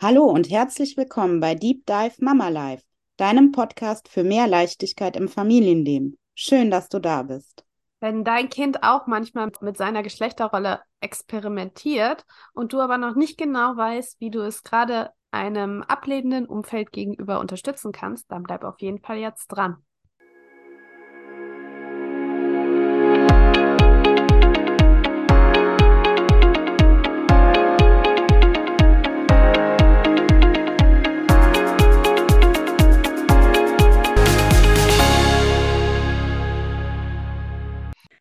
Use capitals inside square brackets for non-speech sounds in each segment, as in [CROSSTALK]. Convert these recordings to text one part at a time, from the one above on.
Hallo und herzlich willkommen bei Deep Dive Mama Life, deinem Podcast für mehr Leichtigkeit im Familienleben. Schön, dass du da bist. Wenn dein Kind auch manchmal mit seiner Geschlechterrolle experimentiert und du aber noch nicht genau weißt, wie du es gerade einem ablehnenden Umfeld gegenüber unterstützen kannst, dann bleib auf jeden Fall jetzt dran.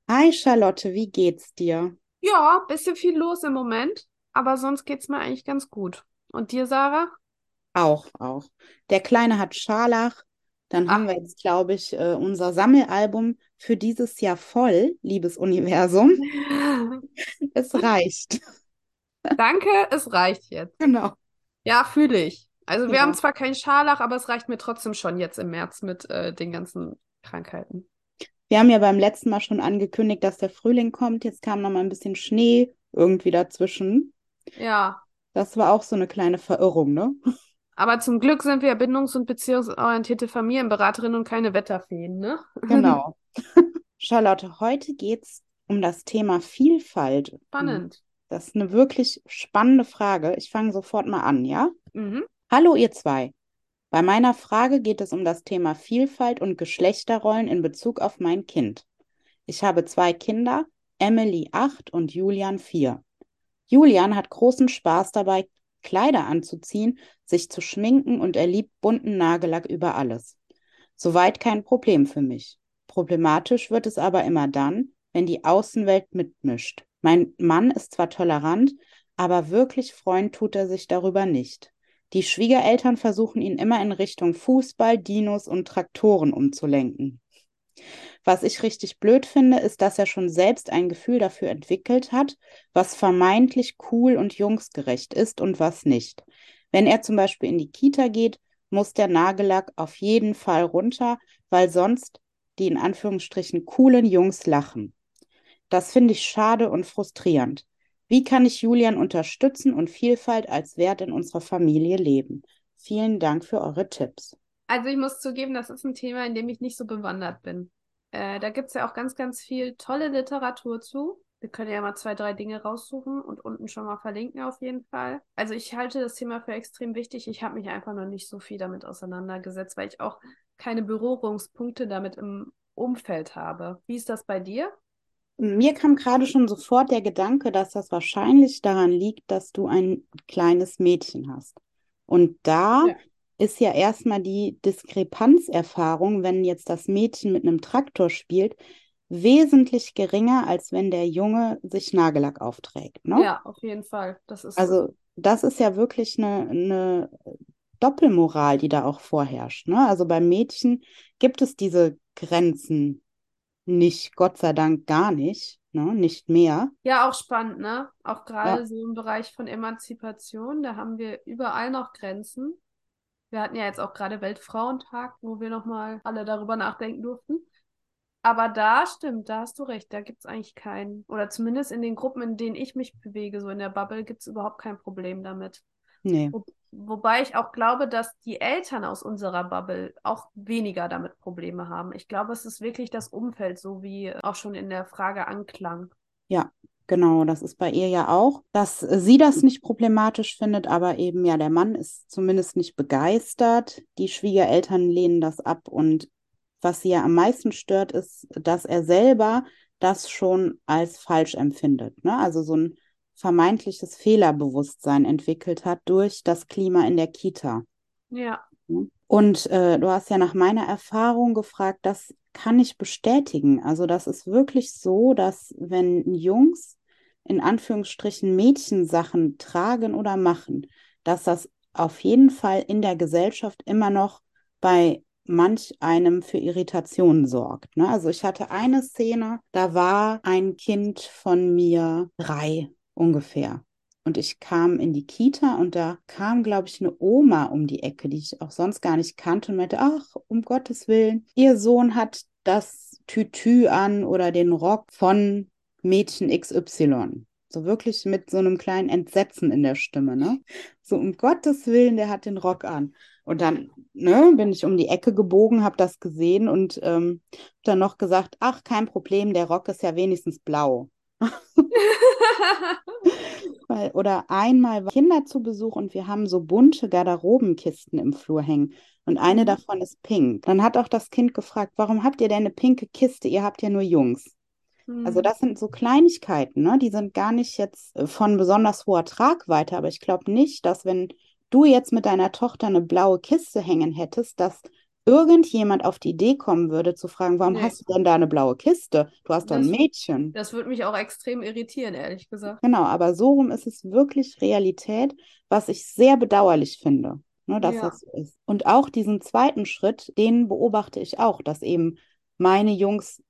Hi Charlotte, wie geht's dir? Ja, bisschen viel los im Moment, aber sonst geht's mir eigentlich ganz gut. Und dir, Sarah? Auch, auch. Der Kleine hat Scharlach. Dann haben wir jetzt, glaube ich, äh, unser Sammelalbum für dieses Jahr voll, liebes Universum. [LAUGHS] Es reicht. Danke, es reicht jetzt. Genau. Ja, fühle ich. Also wir Ja. haben zwar keinen Scharlach, aber es reicht mir trotzdem schon jetzt im März mit äh, den ganzen Krankheiten. Wir haben ja beim letzten Mal schon angekündigt, dass der Frühling kommt. Jetzt kam noch mal ein bisschen Schnee irgendwie dazwischen. Ja, Das war auch so eine kleine Verirrung, ne? aber zum Glück sind wir ja bindungs- und beziehungsorientierte Familienberaterinnen und keine Wetterfeen, ne? Genau. [LAUGHS] Charlotte, heute geht's um das Thema Vielfalt. Spannend. Das ist eine wirklich spannende Frage. Ich fange sofort mal an, ja? Mhm. Hallo, ihr zwei. Bei meiner Frage geht es um das Thema Vielfalt und Geschlechterrollen in Bezug auf mein Kind. Ich habe zwei Kinder, Emily acht und Julian vier. Julian hat großen Spaß dabei, Kleider anzuziehen, sich zu schminken und er liebt bunten Nagellack über alles. Soweit kein Problem für mich. Problematisch wird es aber immer dann, wenn die Außenwelt mitmischt. Mein Mann ist zwar tolerant, aber wirklich freuen tut er sich darüber nicht. Die Schwiegereltern versuchen ihn immer in Richtung Fußball, Dinos und Traktoren umzulenken. Was ich richtig blöd finde, ist, dass er schon selbst ein Gefühl dafür entwickelt hat, was vermeintlich cool und jungsgerecht ist und was nicht. Wenn er zum Beispiel in die Kita geht, muss der Nagellack auf jeden Fall runter, weil sonst die in Anführungsstrichen coolen Jungs lachen. Das finde ich schade und frustrierend. Wie kann ich Julian unterstützen und Vielfalt als Wert in unserer Familie leben? Vielen Dank für eure Tipps. Also ich muss zugeben, das ist ein Thema, in dem ich nicht so bewandert bin. Äh, da gibt es ja auch ganz, ganz viel tolle Literatur zu. Wir können ja mal zwei, drei Dinge raussuchen und unten schon mal verlinken auf jeden Fall. Also ich halte das Thema für extrem wichtig. Ich habe mich einfach noch nicht so viel damit auseinandergesetzt, weil ich auch keine Berührungspunkte damit im Umfeld habe. Wie ist das bei dir? Mir kam gerade schon sofort der Gedanke, dass das wahrscheinlich daran liegt, dass du ein kleines Mädchen hast. Und da Ja. ist ja erstmal die Diskrepanzerfahrung, wenn jetzt das Mädchen mit einem Traktor spielt, wesentlich geringer, als wenn der Junge sich Nagellack aufträgt, ne? Ja, auf jeden Fall. Das ist so. Also das ist ja wirklich eine, eine Doppelmoral, die da auch vorherrscht, ne? Also beim Mädchen gibt es diese Grenzen nicht, Gott sei Dank gar nicht, ne? Nicht mehr. Ja, auch spannend, ne? Auch gerade Ja. so im Bereich von Emanzipation, da haben wir überall noch Grenzen. Wir hatten ja jetzt auch gerade Weltfrauentag, wo wir nochmal alle darüber nachdenken durften. Aber da stimmt, da hast du recht, da gibt es eigentlich keinen, oder zumindest in den Gruppen, in denen ich mich bewege, so in der Bubble, gibt es überhaupt kein Problem damit. Nee. Wo, wobei ich auch glaube, dass die Eltern aus unserer Bubble auch weniger damit Probleme haben. Ich glaube, es ist wirklich das Umfeld, so wie auch schon in der Frage anklang. Ja, genau, das ist bei ihr ja auch, dass sie das nicht problematisch findet, aber eben ja, der Mann ist zumindest nicht begeistert. Die Schwiegereltern lehnen das ab und was sie ja am meisten stört, ist, dass er selber das schon als falsch empfindet, ne? Also so ein vermeintliches Fehlerbewusstsein entwickelt hat durch das Klima in der Kita. Ja. Und äh, du hast ja nach meiner Erfahrung gefragt, das kann ich bestätigen. Also das ist wirklich so, dass wenn Jungs in Anführungsstrichen Mädchensachen tragen oder machen, dass das auf jeden Fall in der Gesellschaft immer noch bei manch einem für Irritationen sorgt. Ne? Also ich hatte eine Szene, da war ein Kind von mir drei ungefähr. Und ich kam in die Kita und da kam, glaube ich, eine Oma um die Ecke, die ich auch sonst gar nicht kannte und meinte, ach, um Gottes Willen, ihr Sohn hat das Tütü an oder den Rock von Mädchen XY. So wirklich mit so einem kleinen Entsetzen in der Stimme, ne? So um Gottes Willen, der hat den Rock an. Und dann ne, bin ich um die Ecke gebogen, habe das gesehen und ähm, dann noch gesagt, ach, kein Problem, der Rock ist ja wenigstens blau. [LAUGHS] [LAUGHS] Weil, oder einmal war Kinder zu Besuch und wir haben so bunte Garderobenkisten im Flur hängen. Und eine Mhm. davon ist pink. Dann hat auch das Kind gefragt, warum habt ihr denn eine pinke Kiste? Ihr habt ja nur Jungs. Also Hm. das sind so Kleinigkeiten, ne? Die sind gar nicht jetzt äh, von besonders hoher Tragweite, aber ich glaube nicht, dass wenn du jetzt mit deiner Tochter eine blaue Kiste hängen hättest, dass irgendjemand auf die Idee kommen würde zu fragen, warum Nee. hast du denn da eine blaue Kiste? Du hast doch ein Das- Mädchen. Das würde mich auch extrem irritieren, ehrlich gesagt. Genau, aber so rum ist es wirklich Realität, was ich sehr bedauerlich finde, ne, dass Ja. das so ist. Und auch diesen zweiten Schritt, den beobachte ich auch, dass eben meine Jungs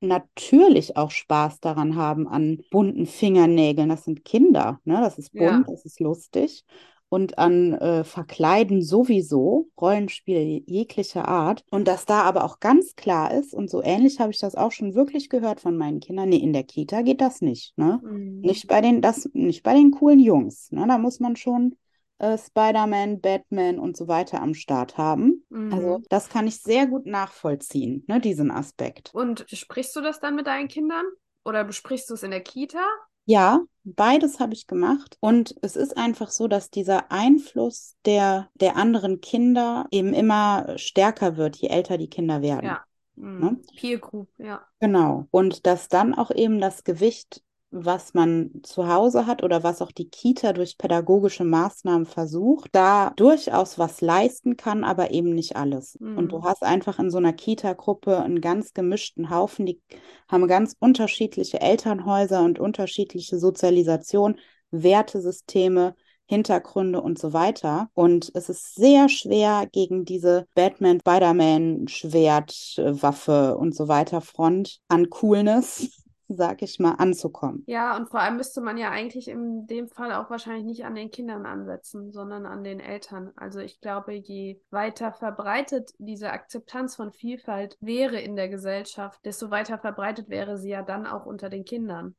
natürlich auch Spaß daran haben an bunten Fingernägeln. Das sind Kinder, ne? Das ist Ja. bunt, das ist lustig. Und an äh, Verkleiden sowieso, Rollenspiele jeglicher Art. Und dass da aber auch ganz klar ist, und so ähnlich habe ich das auch schon wirklich gehört von meinen Kindern, nee, in der Kita geht das nicht, ne? Mhm. Nicht bei den, das, nicht bei den coolen Jungs, ne? Da muss man schon äh, Spider-Man, Batman und so weiter am Start haben. Also Mhm. das kann ich sehr gut nachvollziehen, ne, diesen Aspekt. Und sprichst du das dann mit deinen Kindern? Oder besprichst du es in der Kita? Ja, beides habe ich gemacht. Und es ist einfach so, dass dieser Einfluss der, der anderen Kinder eben immer stärker wird, je älter die Kinder werden. Ja. Mhm. Ne? Peer Group, ja. Genau. Und dass dann auch eben das Gewicht, was man zu Hause hat oder was auch die Kita durch pädagogische Maßnahmen versucht, da durchaus was leisten kann, aber eben nicht alles. Und du Mhm. hast einfach in so einer Kita-Gruppe einen ganz gemischten Haufen, die haben ganz unterschiedliche Elternhäuser und unterschiedliche Sozialisation, Wertesysteme. Hintergründe und so weiter. Und es ist sehr schwer, gegen diese Batman, Spider-Man, Schwert, Waffe und so weiter Front an Coolness, sag ich mal, anzukommen. Ja, und vor allem müsste man ja eigentlich in dem Fall auch wahrscheinlich nicht an den Kindern ansetzen, sondern an den Eltern. Also ich glaube, je weiter verbreitet diese Akzeptanz von Vielfalt wäre in der Gesellschaft, desto weiter verbreitet wäre sie ja dann auch unter den Kindern.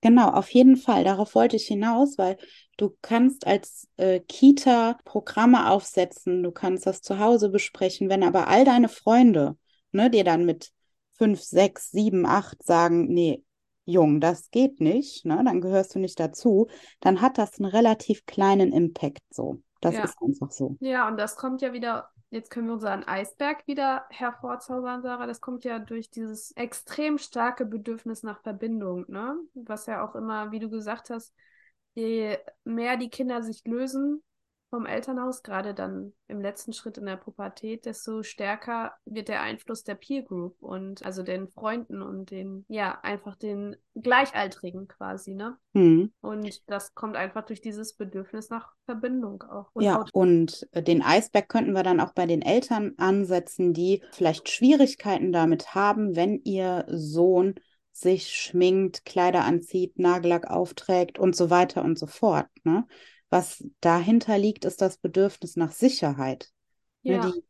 Genau, auf jeden Fall. Darauf wollte ich hinaus, weil du kannst als äh, Kita Programme aufsetzen, du kannst das zu Hause besprechen, wenn aber all deine Freunde, ne, dir dann mit fünf, sechs, sieben, acht sagen, nee, Jung, das geht nicht, ne, dann gehörst du nicht dazu, dann hat das einen relativ kleinen Impact so. Das Ja. ist einfach so. Ja, und das kommt ja wieder, jetzt können wir unseren Eisberg wieder hervorzaubern, Sarah. Das kommt ja durch dieses extrem starke Bedürfnis nach Verbindung, ne? Was ja auch immer, wie du gesagt hast, je mehr die Kinder sich lösen vom Elternhaus, gerade dann im letzten Schritt in der Pubertät, desto stärker wird der Einfluss der Peer Group und also den Freunden und den, ja, einfach den Gleichaltrigen quasi, ne? Hm. Und das kommt einfach durch dieses Bedürfnis nach Verbindung auch. Und Ja, und äh, den Eisberg könnten wir dann auch bei den Eltern ansetzen, die vielleicht Schwierigkeiten damit haben, wenn ihr Sohn sich schminkt, Kleider anzieht, Nagellack aufträgt und so weiter und so fort. Ne? Was dahinter liegt, ist das Bedürfnis nach Sicherheit. Ne, ja. die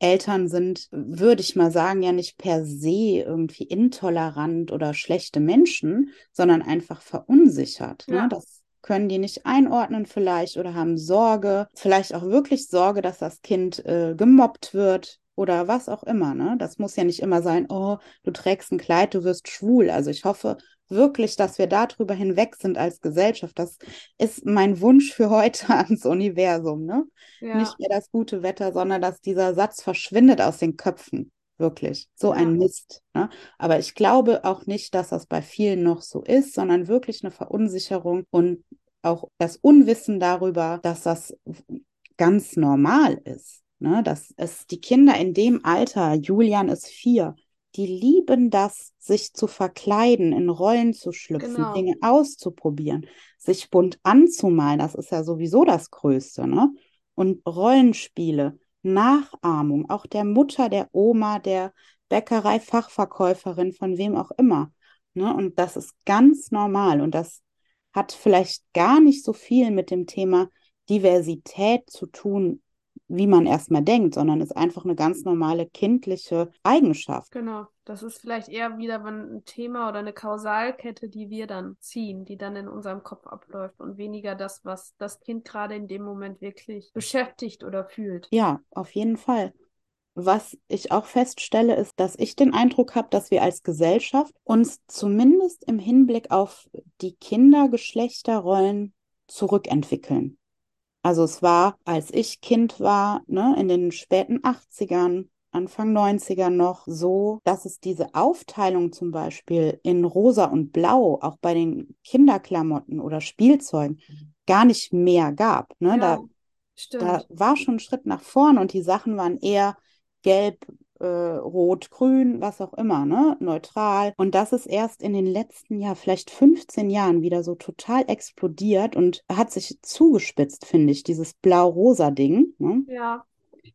Eltern sind, würde ich mal sagen, ja nicht per se irgendwie intolerant oder schlechte Menschen, sondern einfach verunsichert. Ne? Ja. Das können die nicht einordnen vielleicht oder haben Sorge, vielleicht auch wirklich Sorge, dass das Kind äh, gemobbt wird oder was auch immer. Ne? Das muss ja nicht immer sein, oh, du trägst ein Kleid, du wirst schwul. Also ich hoffe wirklich, dass wir darüber hinweg sind als Gesellschaft. Das ist mein Wunsch für heute [LAUGHS] ans Universum. Ne? Ja. nicht mehr das gute Wetter, sondern dass dieser Satz verschwindet aus den Köpfen. Wirklich. So Ja. ein Mist. Ne? Aber ich glaube auch nicht, dass das bei vielen noch so ist, sondern wirklich eine Verunsicherung und auch das Unwissen darüber, dass das ganz normal ist. Ne? Dass es die Kinder in dem Alter, Julian ist vier, die lieben das, sich zu verkleiden, in Rollen zu schlüpfen, Genau. Dinge auszuprobieren, sich bunt anzumalen. Das ist ja sowieso das Größte, ne? Und Rollenspiele, Nachahmung, auch der Mutter, der Oma, der Bäckerei-Fachverkäuferin, von wem auch immer. Ne? Und das ist ganz normal. Und das hat vielleicht gar nicht so viel mit dem Thema Diversität zu tun, wie man erstmal denkt, sondern ist einfach eine ganz normale kindliche Eigenschaft. Genau, Das ist vielleicht eher wieder ein Thema oder eine Kausalkette, die wir dann ziehen, die dann in unserem Kopf abläuft und weniger das, was das Kind gerade in dem Moment wirklich beschäftigt oder fühlt. Ja, auf jeden Fall. Was ich auch feststelle, ist, dass ich den Eindruck habe, dass wir als Gesellschaft uns zumindest im Hinblick auf die Kindergeschlechterrollen zurückentwickeln. Also es war, als ich Kind war, ne, in den späten 80ern, Anfang 90er noch so, dass es diese Aufteilung zum Beispiel in rosa und blau, auch bei den Kinderklamotten oder Spielzeugen, gar nicht mehr gab. Ne? Ja, da, da war schon ein Schritt nach vorn und die Sachen waren eher gelb, äh, rot, grün, was auch immer, ne? Neutral. Und das ist erst in den letzten Jahr, vielleicht 15 Jahren wieder so total explodiert und hat sich zugespitzt, finde ich, dieses blau-rosa Ding. Ne? Ja.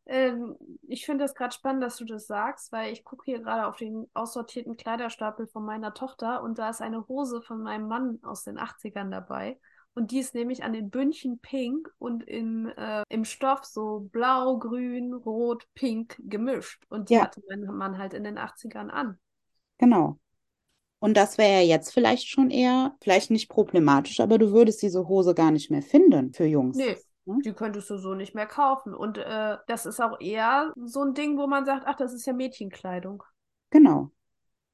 Ähm, ich finde das gerade spannend, dass du das sagst, weil ich gucke hier gerade auf den aussortierten Kleiderstapel von meiner Tochter und da ist eine Hose von meinem Mann aus den 80ern dabei. Und die ist nämlich an den Bündchen pink und in, äh, im Stoff so blau, grün, rot, pink gemischt. Und die Ja. hatte Mann halt in den 80ern an. Genau. Und das wäre ja jetzt vielleicht schon eher, vielleicht nicht problematisch, aber du würdest diese Hose gar nicht mehr finden für Jungs. Nee, Ne? die könntest du so nicht mehr kaufen. Und äh, das ist auch eher so ein Ding, wo man sagt, ach, das ist ja Mädchenkleidung. Genau.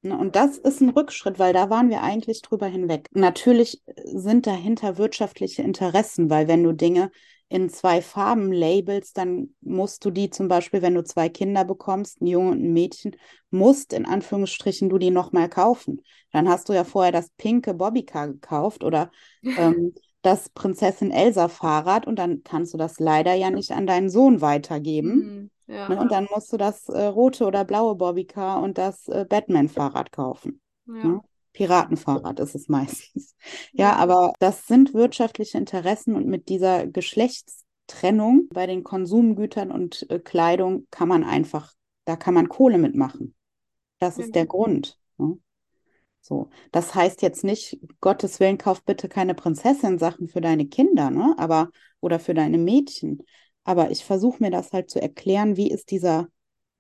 Ne, Und das ist ein Rückschritt, weil da waren wir eigentlich drüber hinweg. Natürlich sind dahinter wirtschaftliche Interessen, weil wenn du Dinge in zwei Farben labelst, dann musst du die zum Beispiel, wenn du zwei Kinder bekommst, ein Junge und ein Mädchen, musst in Anführungsstrichen du die nochmal kaufen. Dann hast du ja vorher das pinke Bobbycar gekauft oder ähm, [LAUGHS] das Prinzessin Elsa Fahrrad und dann kannst du das leider ja nicht an deinen Sohn weitergeben. Hm, ja, Ne? Und dann musst du das äh, rote oder blaue Bobbycar und das äh, Batman-Fahrrad kaufen. ja, Ne? Piratenfahrrad ist es [LAUGHS] meistens. Ja, aber das sind wirtschaftliche Interessen und mit dieser Geschlechtstrennung bei den Konsumgütern und äh, Kleidung kann man einfach, da kann man Kohle mitmachen. Das ist der Genau. Grund. Ne? So, das heißt jetzt nicht, Gottes Willen, kauf bitte keine Prinzessin-Sachen für deine Kinder, ne? Aber oder für deine Mädchen. Aber ich versuche mir das halt zu erklären, wie ist dieser,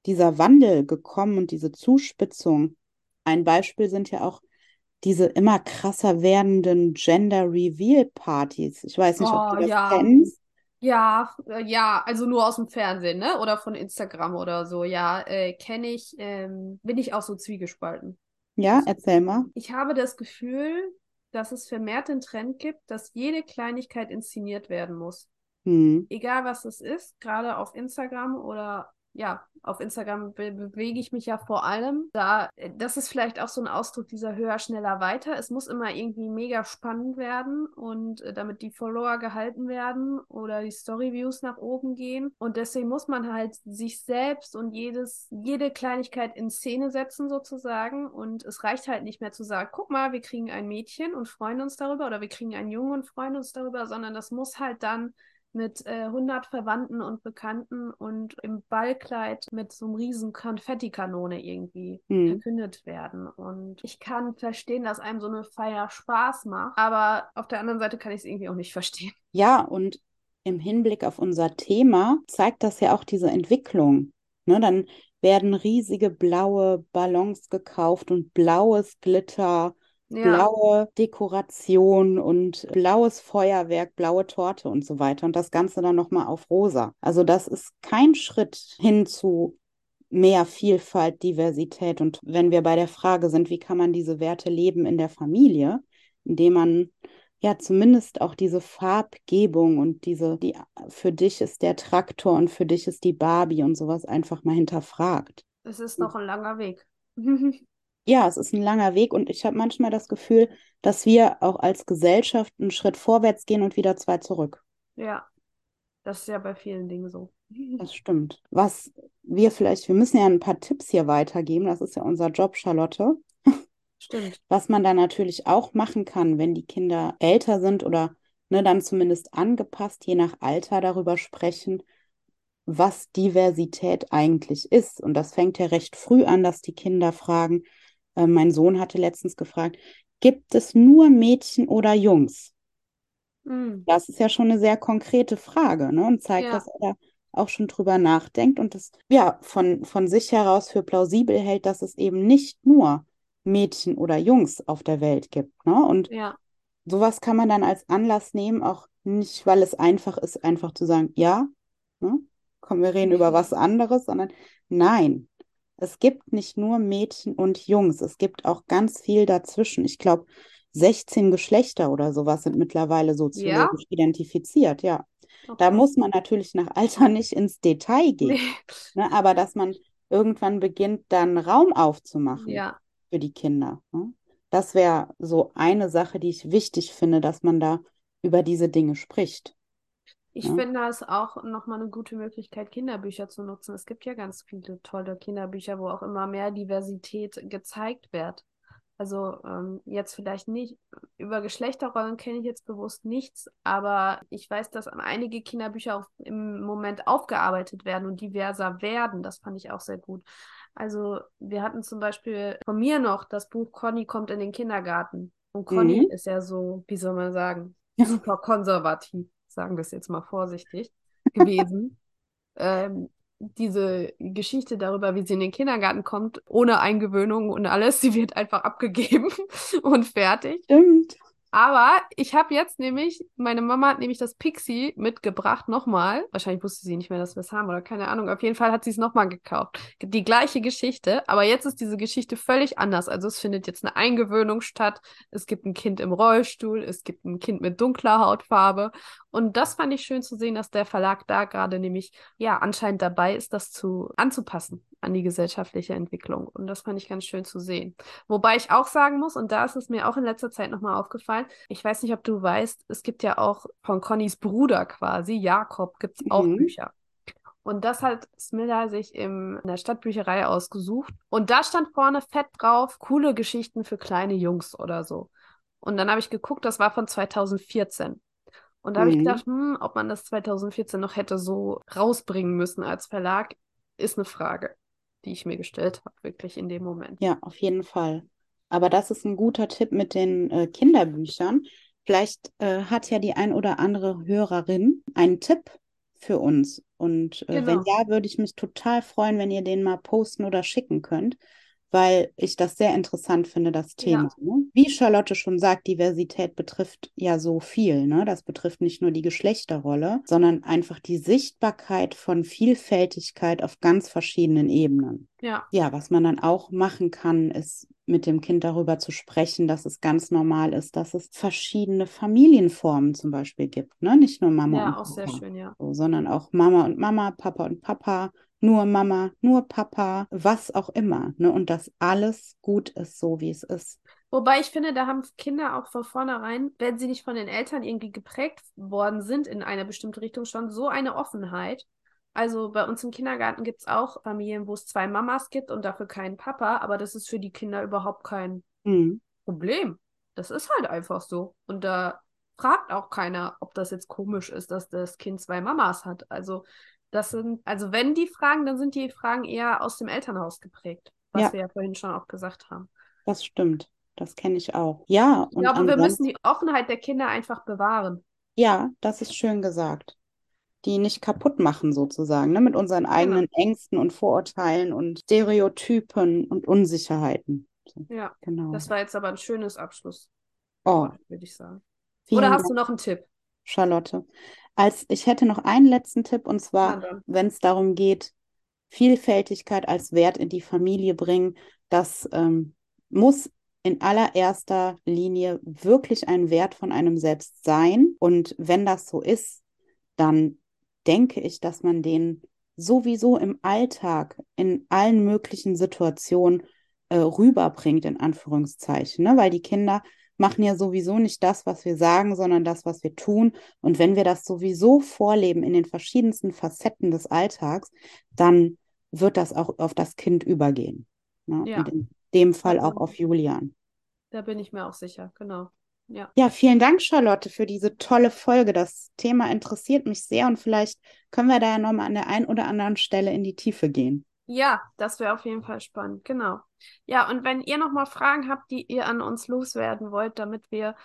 dieser Wandel gekommen und diese Zuspitzung. Ein Beispiel sind ja auch diese immer krasser werdenden Gender Reveal Partys. Ich weiß nicht, ob Oh, du das ja. kennst. Ja, äh, ja, also nur aus dem Fernsehen, ne? Oder von Instagram oder so. Ja, äh, kenne ich, ähm, bin ich auch so zwiegespalten. Ja, erzähl mal. Ich habe das Gefühl, dass es vermehrt den Trend gibt, dass jede Kleinigkeit inszeniert werden muss. Hm. Egal was es ist, gerade auf Instagram oder ja, auf Instagram be bewege ich mich ja vor allem. Da, äh, das ist vielleicht auch so ein Ausdruck dieser höher, schneller, weiter. Es muss immer irgendwie mega spannend werden und äh, damit die Follower gehalten werden oder die Storyviews nach oben gehen. Und deswegen muss man halt sich selbst und jedes, jede Kleinigkeit in Szene setzen sozusagen. Und es reicht halt nicht mehr zu sagen, guck mal, wir kriegen ein Mädchen und freuen uns darüber oder wir kriegen einen Jungen und freuen uns darüber, sondern das muss halt dann mit äh, 100 Verwandten und Bekannten und im Ballkleid mit so einem riesen Konfettikanone irgendwie Hm. verkündet werden. Und ich kann verstehen, dass einem so eine Feier Spaß macht, aber auf der anderen Seite kann ich es irgendwie auch nicht verstehen. Ja, und im Hinblick auf unser Thema zeigt das ja auch diese Entwicklung. Ne, dann werden riesige blaue Ballons gekauft und blaues Glitter, Ja, blaue Dekoration und blaues Feuerwerk, blaue Torte und so weiter. Und das Ganze dann nochmal auf rosa. Also das ist kein Schritt hin zu mehr Vielfalt, Diversität. Und wenn wir bei der Frage sind, wie kann man diese Werte leben in der Familie, indem man ja zumindest auch diese Farbgebung und diese, die für dich ist der Traktor und für dich ist die Barbie und sowas einfach mal hinterfragt. es ist noch ein langer Weg. [LAUGHS] Ja, es ist ein langer Weg und ich habe manchmal das Gefühl, dass wir auch als Gesellschaft einen Schritt vorwärts gehen und wieder zwei zurück. Ja, das ist ja bei vielen Dingen so. [LAUGHS] Das stimmt. Was wir vielleicht, wir müssen ja ein paar Tipps hier weitergeben, das ist ja unser Job, Charlotte. Stimmt. [LAUGHS] Was man da natürlich auch machen kann, wenn die Kinder älter sind oder ne, dann zumindest angepasst, je nach Alter darüber sprechen, was Diversität eigentlich ist. Und das fängt ja recht früh an, dass die Kinder fragen. Äh, mein Sohn hatte letztens gefragt, gibt es nur Mädchen oder Jungs? Mm, Das ist ja schon eine sehr konkrete Frage, ne? Und zeigt, Ja. dass er auch schon drüber nachdenkt und es ja von, von sich heraus für plausibel hält, dass es eben nicht nur Mädchen oder Jungs auf der Welt gibt. Ne? Und Ja, sowas kann man dann als Anlass nehmen, auch nicht, weil es einfach ist, einfach zu sagen, ja, ne? Komm, wir reden über was anderes, sondern nein, es gibt nicht nur Mädchen und Jungs, es gibt auch ganz viel dazwischen. Ich glaube, 16 Geschlechter oder sowas sind mittlerweile ja, soziologisch identifiziert, ja. Da okay. muss man natürlich nach Alter nicht ins Detail gehen, Nee. ne? Aber dass man irgendwann beginnt, dann Raum aufzumachen Ja, für die Kinder. Ne? Das wäre so eine Sache, die ich wichtig finde, dass man da über diese Dinge spricht. Ich Ne? finde das auch nochmal eine gute Möglichkeit, Kinderbücher zu nutzen. Es gibt ja ganz viele tolle Kinderbücher, wo auch immer mehr Diversität gezeigt wird. Also ähm, jetzt vielleicht nicht, über Geschlechterrollen kenne ich jetzt bewusst nichts, aber ich weiß, dass einige Kinderbücher auch im Moment aufgearbeitet werden und diverser werden. Das fand ich auch sehr gut. Also wir hatten zum Beispiel von mir noch das Buch Conny kommt in den Kindergarten. Und Conny Mhm. ist ja so, wie soll man sagen, Ja. super konservativ, sagen es jetzt mal vorsichtig, gewesen. [LAUGHS] ähm, diese Geschichte darüber, wie sie in den Kindergarten kommt, ohne Eingewöhnung und alles, [LAUGHS] sie wird einfach abgegeben und fertig. Stimmt. Aber ich habe jetzt nämlich, meine Mama hat nämlich das Pixie mitgebracht, nochmal. Wahrscheinlich wusste sie nicht mehr, dass wir es haben oder keine Ahnung. Auf jeden Fall hat sie es nochmal gekauft. Die gleiche Geschichte, aber jetzt ist diese Geschichte völlig anders. Also es findet jetzt eine Eingewöhnung statt. Es gibt ein Kind im Rollstuhl, es gibt ein Kind mit dunkler Hautfarbe. Und das fand ich schön zu sehen, dass der Verlag da gerade nämlich, ja, anscheinend dabei ist, das zu anzupassen an die gesellschaftliche Entwicklung. Und das fand ich ganz schön zu sehen. Wobei ich auch sagen muss, und da ist es mir auch in letzter Zeit nochmal aufgefallen, ich weiß nicht, ob du weißt, es gibt ja auch von Connys Bruder quasi, Jakob, gibt es auch Mhm. Bücher. Und das hat Smilla sich im, in der Stadtbücherei ausgesucht. Und da stand vorne fett drauf, coole Geschichten für kleine Jungs oder so. Und dann habe ich geguckt, das war von 2014. Und da habe ich Mhm. gedacht, hm, ob man das 2014 noch hätte so rausbringen müssen als Verlag, ist eine Frage, die ich mir gestellt habe, wirklich in dem Moment. Ja, auf jeden Fall. Aber das ist ein guter Tipp mit den äh, Kinderbüchern. Vielleicht äh, hat ja die ein oder andere Hörerin einen Tipp für uns. Und äh, wenn Genau. ja, würde ich mich total freuen, wenn ihr den mal posten oder schicken könnt, weil ich das sehr interessant finde, das Thema. Ja, Ne? Wie Charlotte schon sagt, Diversität betrifft ja so viel. Ne? Das betrifft nicht nur die Geschlechterrolle, sondern einfach die Sichtbarkeit von Vielfältigkeit auf ganz verschiedenen Ebenen. ja, Ja, was man dann auch machen kann, ist mit dem Kind darüber zu sprechen, dass es ganz normal ist, dass es verschiedene Familienformen zum Beispiel gibt. Ne? Nicht nur Mama ja, und auch sehr Papa, schön, ja. so, sondern auch Mama und Mama, Papa und Papa, nur Mama, nur Papa, was auch immer. Ne? Und dass alles gut ist, so wie es ist. Wobei ich finde, da haben Kinder auch von vornherein, wenn sie nicht von den Eltern irgendwie geprägt worden sind in eine bestimmte Richtung, schon so eine Offenheit. Also bei uns im Kindergarten gibt es auch Familien, wo es zwei Mamas gibt und dafür keinen Papa, aber das ist für die Kinder überhaupt kein Mhm. Problem. Das ist halt einfach so. Und da fragt auch keiner, ob das jetzt komisch ist, dass das Kind zwei Mamas hat. Also das sind, also wenn die fragen, dann sind die Fragen eher aus dem Elternhaus geprägt, was Ja, wir ja vorhin schon auch gesagt haben. das stimmt. Das kenne ich auch. Ja, Ich glaube, wir müssen die Offenheit der Kinder einfach bewahren. ja, das ist schön gesagt. Die nicht kaputt machen, sozusagen, ne? Mit unseren Genau. eigenen Ängsten und Vorurteilen und Stereotypen und Unsicherheiten. So, Ja, genau. das war jetzt aber ein schönes Abschlusswort, Oh, würde ich sagen. Oder hast du noch einen Tipp? Charlotte. Als ich hätte noch einen letzten Tipp, und zwar, dann. wenn es darum geht, Vielfältigkeit als Wert in die Familie bringen, das ähm, muss in allererster Linie wirklich ein Wert von einem selbst sein. Und wenn das so ist, dann denke ich, dass man den sowieso im Alltag, in allen möglichen Situationen äh, rüberbringt, in Anführungszeichen, ne? Weil die Kinder machen ja sowieso nicht das, was wir sagen, sondern das, was wir tun. Und wenn wir das sowieso vorleben in den verschiedensten Facetten des Alltags, dann wird das auch auf das Kind übergehen. Ne? Ja, Und in dem Fall auch auf Julian. da bin ich mir auch sicher. Genau. Ja. Ja, vielen Dank, Charlotte, für diese tolle Folge. Das Thema interessiert mich sehr und vielleicht können wir da ja nochmal an der einen oder anderen Stelle in die Tiefe gehen. Ja, das wäre auf jeden Fall spannend. Genau. Ja, und wenn ihr nochmal Fragen habt, die ihr an uns loswerden wollt, damit wir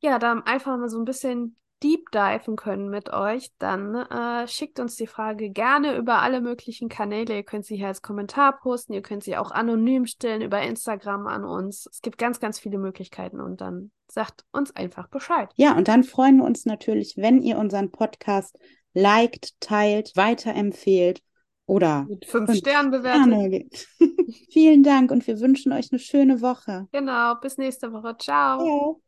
ja da einfach mal so ein bisschen deep diven können mit euch, dann äh, schickt uns die Frage gerne über alle möglichen Kanäle. Ihr könnt sie hier als Kommentar posten, ihr könnt sie auch anonym stellen über Instagram an uns. Es gibt ganz, ganz viele Möglichkeiten und dann sagt uns einfach Bescheid. Ja, und dann freuen wir uns natürlich, wenn ihr unseren Podcast liked, teilt, weiterempfehlt oder mit fünf, fünf Sternen bewertet. [LAUGHS] Vielen Dank und wir wünschen euch eine schöne Woche. Genau, bis nächste Woche. Ciao. Ciao.